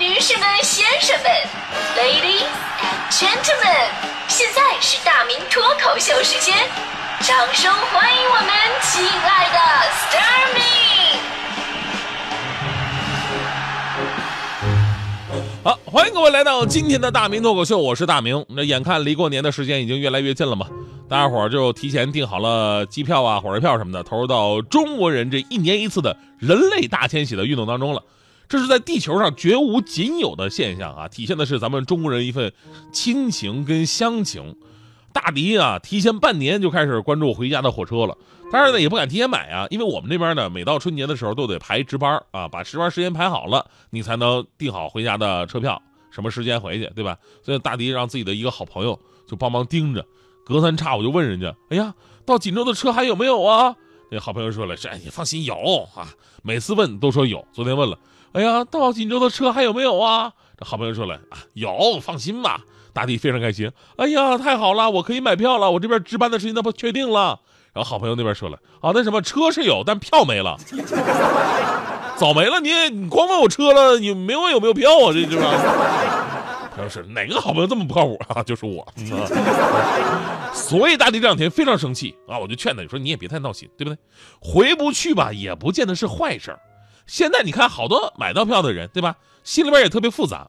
女士们、先生们，Ladies and Gentlemen，现在是大明脱口秀时间，掌声欢迎我们亲爱的 Starmy！好，欢迎各位来到今天的大明脱口秀，我是大明。那眼看离过年的时间已经越来越近了嘛，大家伙儿就提前订好了机票啊、火车票什么的，投入到中国人这一年一次的人类大迁徙的运动当中了。这是在地球上绝无仅有的现象啊，体现的是咱们中国人一份亲情跟乡情。大迪啊，提前半年就开始关注回家的火车了，当然呢也不敢提前买啊，因为我们这边呢，每到春节的时候都得排值班啊，把值班时间排好了，你才能订好回家的车票，什么时间回去，对吧？所以大迪让自己的一个好朋友就帮忙盯着，隔三差五就问人家，哎呀，到锦州的车还有没有啊？那好朋友说了，这你放心有啊，每次问都说有，昨天问了。哎呀，到锦州的车还有没有啊？这好朋友说了啊，有，放心吧。大弟非常开心。哎呀，太好了，我可以买票了，我这边值班的时间那不确定了。然后好朋友那边说了啊，那什么车是有，但票没了，早没了。你你光问我车了，你没问有没有票啊？这是吧？他说是哪个好朋友这么不靠谱 啊？就是我。所以大弟这两天非常生气啊，我就劝他，你说你也别太闹心，对不对？回不去吧，也不见得是坏事。现在你看，好多买到票的人，对吧？心里边也特别复杂。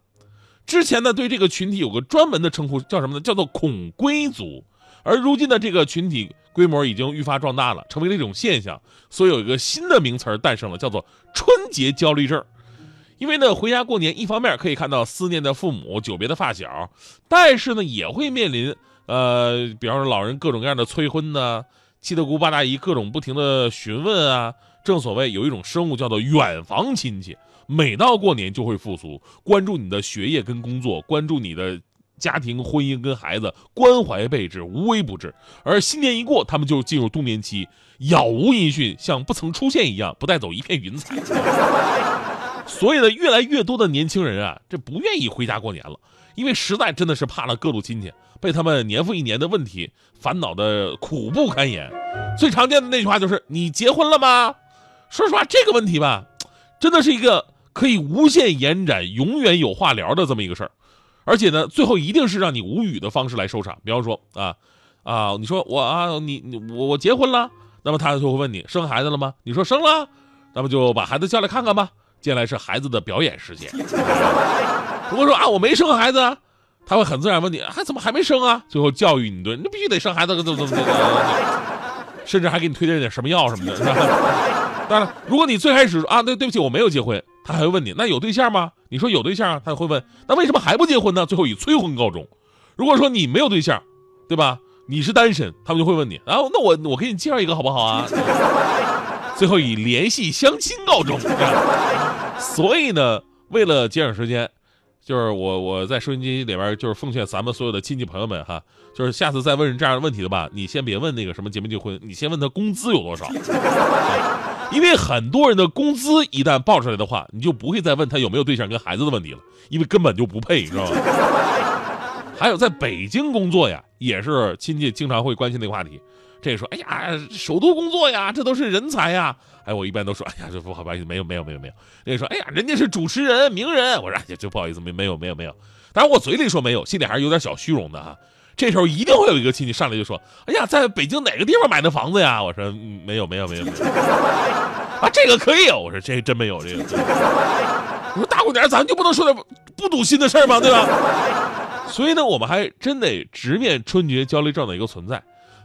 之前呢，对这个群体有个专门的称呼，叫什么呢？叫做“恐归族”。而如今的这个群体规模已经愈发壮大了，成为了一种现象。所以有一个新的名词诞生了，叫做“春节焦虑症”。因为呢，回家过年，一方面可以看到思念的父母、久别的发小，但是呢，也会面临呃，比方说老人各种各样的催婚呢，七大姑八大姨各种不停的询问啊。正所谓有一种生物叫做远房亲戚，每到过年就会复苏，关注你的学业跟工作，关注你的家庭、婚姻跟孩子，关怀备至，无微不至。而新年一过，他们就进入冬眠期，杳无音讯，像不曾出现一样，不带走一片云彩。所以呢，越来越多的年轻人啊，这不愿意回家过年了，因为实在真的是怕了各路亲戚，被他们年复一年的问题烦恼的苦不堪言。最常见的那句话就是：“你结婚了吗？”说实话，这个问题吧，真的是一个可以无限延展、永远有话聊的这么一个事儿，而且呢，最后一定是让你无语的方式来收场。比方说啊啊，你说我啊，你你我我结婚了，那么他就会问你生孩子了吗？你说生了，那么就把孩子叫来看看吧。接下来是孩子的表演时间。如果说啊我没生孩子，他会很自然问你还怎么还没生啊？最后教育你一顿，你必须得生孩子，怎么怎么怎么，甚至还给你推荐点什么药什么的，是吧？当然，如果你最开始啊，对对不起，我没有结婚，他还会问你，那有对象吗？你说有对象，他会问，那为什么还不结婚呢？最后以催婚告终。如果说你没有对象，对吧？你是单身，他们就会问你，然后那我我给你介绍一个好不好啊？最后以联系相亲告终。所以呢，为了节省时间。就是我我在收音机里边就是奉劝咱们所有的亲戚朋友们哈，就是下次再问这样的问题的吧，你先别问那个什么结没结婚，你先问他工资有多少，因为很多人的工资一旦报出来的话，你就不会再问他有没有对象跟孩子的问题了，因为根本就不配，你知道吗？还有在北京工作呀，也是亲戚经常会关心的一个话题。这说，哎呀，首都工作呀，这都是人才呀。哎，我一般都说，哎呀，这不好吧，没有，没有，没有，没有。那个说，哎呀，人家是主持人、名人。我说，哎呀，这不好意思，没，没有，没有，没有。当然，我嘴里说没有，心里还是有点小虚荣的哈。这时候一定会有一个亲戚上来就说，哎呀，在北京哪个地方买的房子呀？我说，没有，没有，没有，没有。啊，这个可以有。我说，这真没有这个。我说，大过年咱就不能说点不堵心的事吗？对吧？所以呢，我们还真得直面春节焦虑症的一个存在。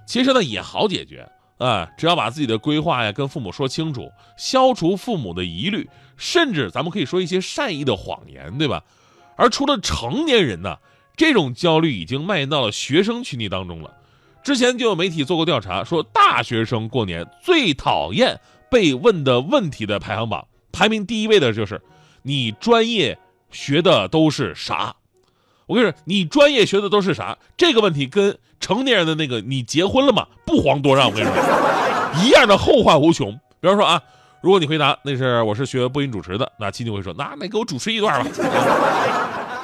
其实呢也好解决啊，只要把自己的规划呀跟父母说清楚，消除父母的疑虑，甚至咱们可以说一些善意的谎言，对吧？而除了成年人呢，这种焦虑已经蔓延到了学生群体当中了。之前就有媒体做过调查，说大学生过年最讨厌被问的问题的排行榜，排名第一位的就是你专业学的都是啥。我跟你说，你专业学的都是啥？这个问题跟成年人的那个“你结婚了吗？”不遑多让。我跟你说，一样的后患无穷。比方说啊，如果你回答那是我是学播音主持的，那亲戚会说，那那给我主持一段吧。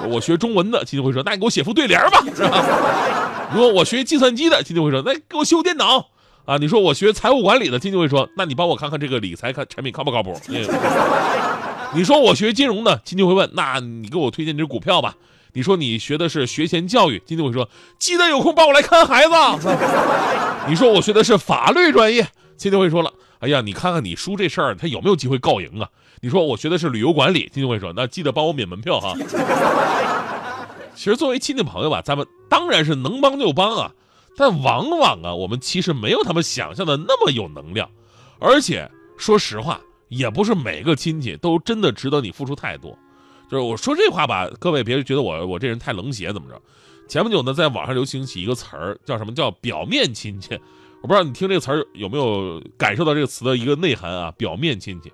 我学中文的，亲戚会说，那你给我写副对联吧，是吧？如果我学计算机的，亲戚会说，那给我修电脑啊。你说我学财务管理的，亲戚会说，那你帮我看看这个理财看产品靠不靠谱？你说我学金融的，亲戚会问，那你给我推荐只股票吧。你说你学的是学前教育，亲戚会说，记得有空帮我来看孩子。你说我学的是法律专业，亲戚会说了，哎呀，你看看你叔这事儿，他有没有机会告赢啊？你说我学的是旅游管理，亲戚会说，那记得帮我免门票哈。其实作为亲戚朋友吧，咱们当然是能帮就帮啊，但往往啊，我们其实没有他们想象的那么有能量，而且说实话，也不是每个亲戚都真的值得你付出太多。就是我说这话吧，各位别觉得我我这人太冷血怎么着？前不久呢，在网上流行起一个词儿，叫什么叫表面亲戚？我不知道你听这个词儿有没有感受到这个词的一个内涵啊？表面亲戚，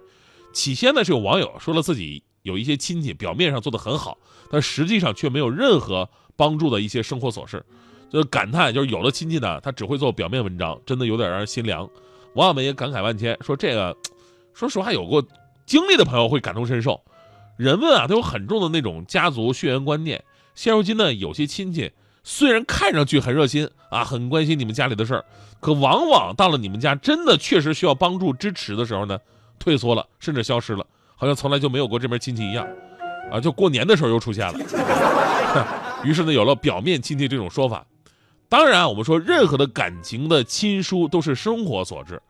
起先呢是有网友说了自己有一些亲戚表面上做的很好，但实际上却没有任何帮助的一些生活琐事，就感叹就是有的亲戚呢，他只会做表面文章，真的有点让人心凉。网友们也感慨万千，说这个，说实话有过经历的朋友会感同身受。人们啊都有很重的那种家族血缘观念。现如今呢，有些亲戚虽然看上去很热心啊，很关心你们家里的事儿，可往往到了你们家真的确实需要帮助支持的时候呢，退缩了，甚至消失了，好像从来就没有过这门亲戚一样。啊，就过年的时候又出现了。于是呢，有了表面亲戚这种说法。当然，我们说任何的感情的亲疏都是生活所致，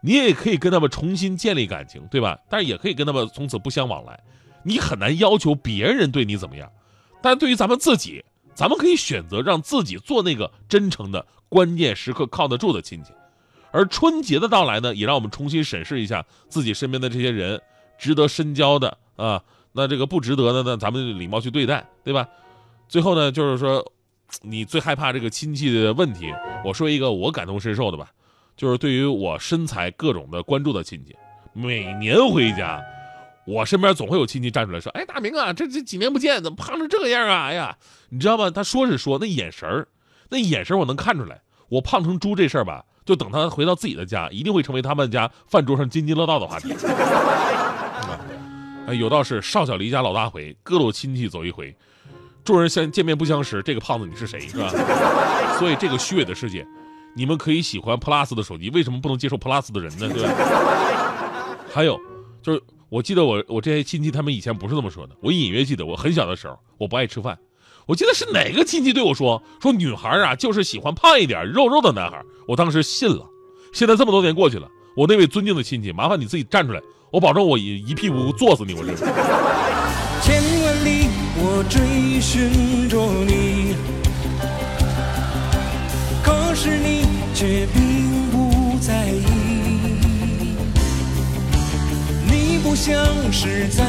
你也可以跟他们重新建立感情，对吧？但是也可以跟他们从此不相往来。你很难要求别人对你怎么样，但对于咱们自己，咱们可以选择让自己做那个真诚的、关键时刻靠得住的亲戚。而春节的到来呢，也让我们重新审视一下自己身边的这些人，值得深交的啊，那这个不值得的呢，咱们礼貌去对待，对吧？最后呢，就是说，你最害怕这个亲戚的问题，我说一个我感同身受的吧，就是对于我身材各种的关注的亲戚，每年回家。我身边总会有亲戚站出来说：“哎，大明啊，这这几年不见，怎么胖成这个样啊？哎呀，你知道吗？他说是说，那眼神儿，那眼神我能看出来。我胖成猪这事儿吧，就等他回到自己的家，一定会成为他们家饭桌上津津乐道的话题。哎，有道是少小离家老大回，各路亲戚走一回。众人相见面不相识，这个胖子你是谁是吧？所以这个虚伪的世界，你们可以喜欢 Plus 的手机，为什么不能接受 Plus 的人呢？对吧？还有就是。”我记得我我这些亲戚他们以前不是这么说的，我隐约记得我很小的时候我不爱吃饭，我记得是哪个亲戚对我说说女孩啊就是喜欢胖一点肉肉的男孩，我当时信了。现在这么多年过去了，我那位尊敬的亲戚，麻烦你自己站出来，我保证我一一屁股坐死你，我这。千万里我追寻着你，可是你却并像是在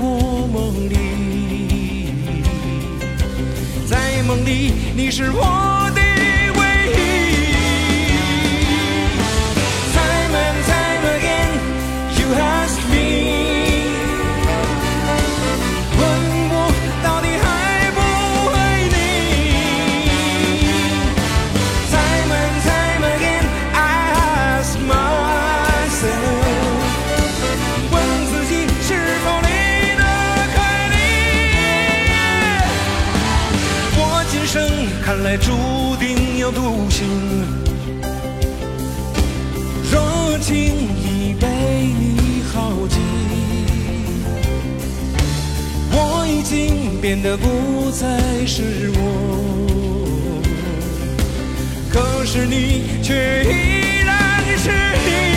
我梦里，在梦里你是我看来。注定要独行，若轻易被你耗尽，我已经变得不再是我，可是你却依然是你。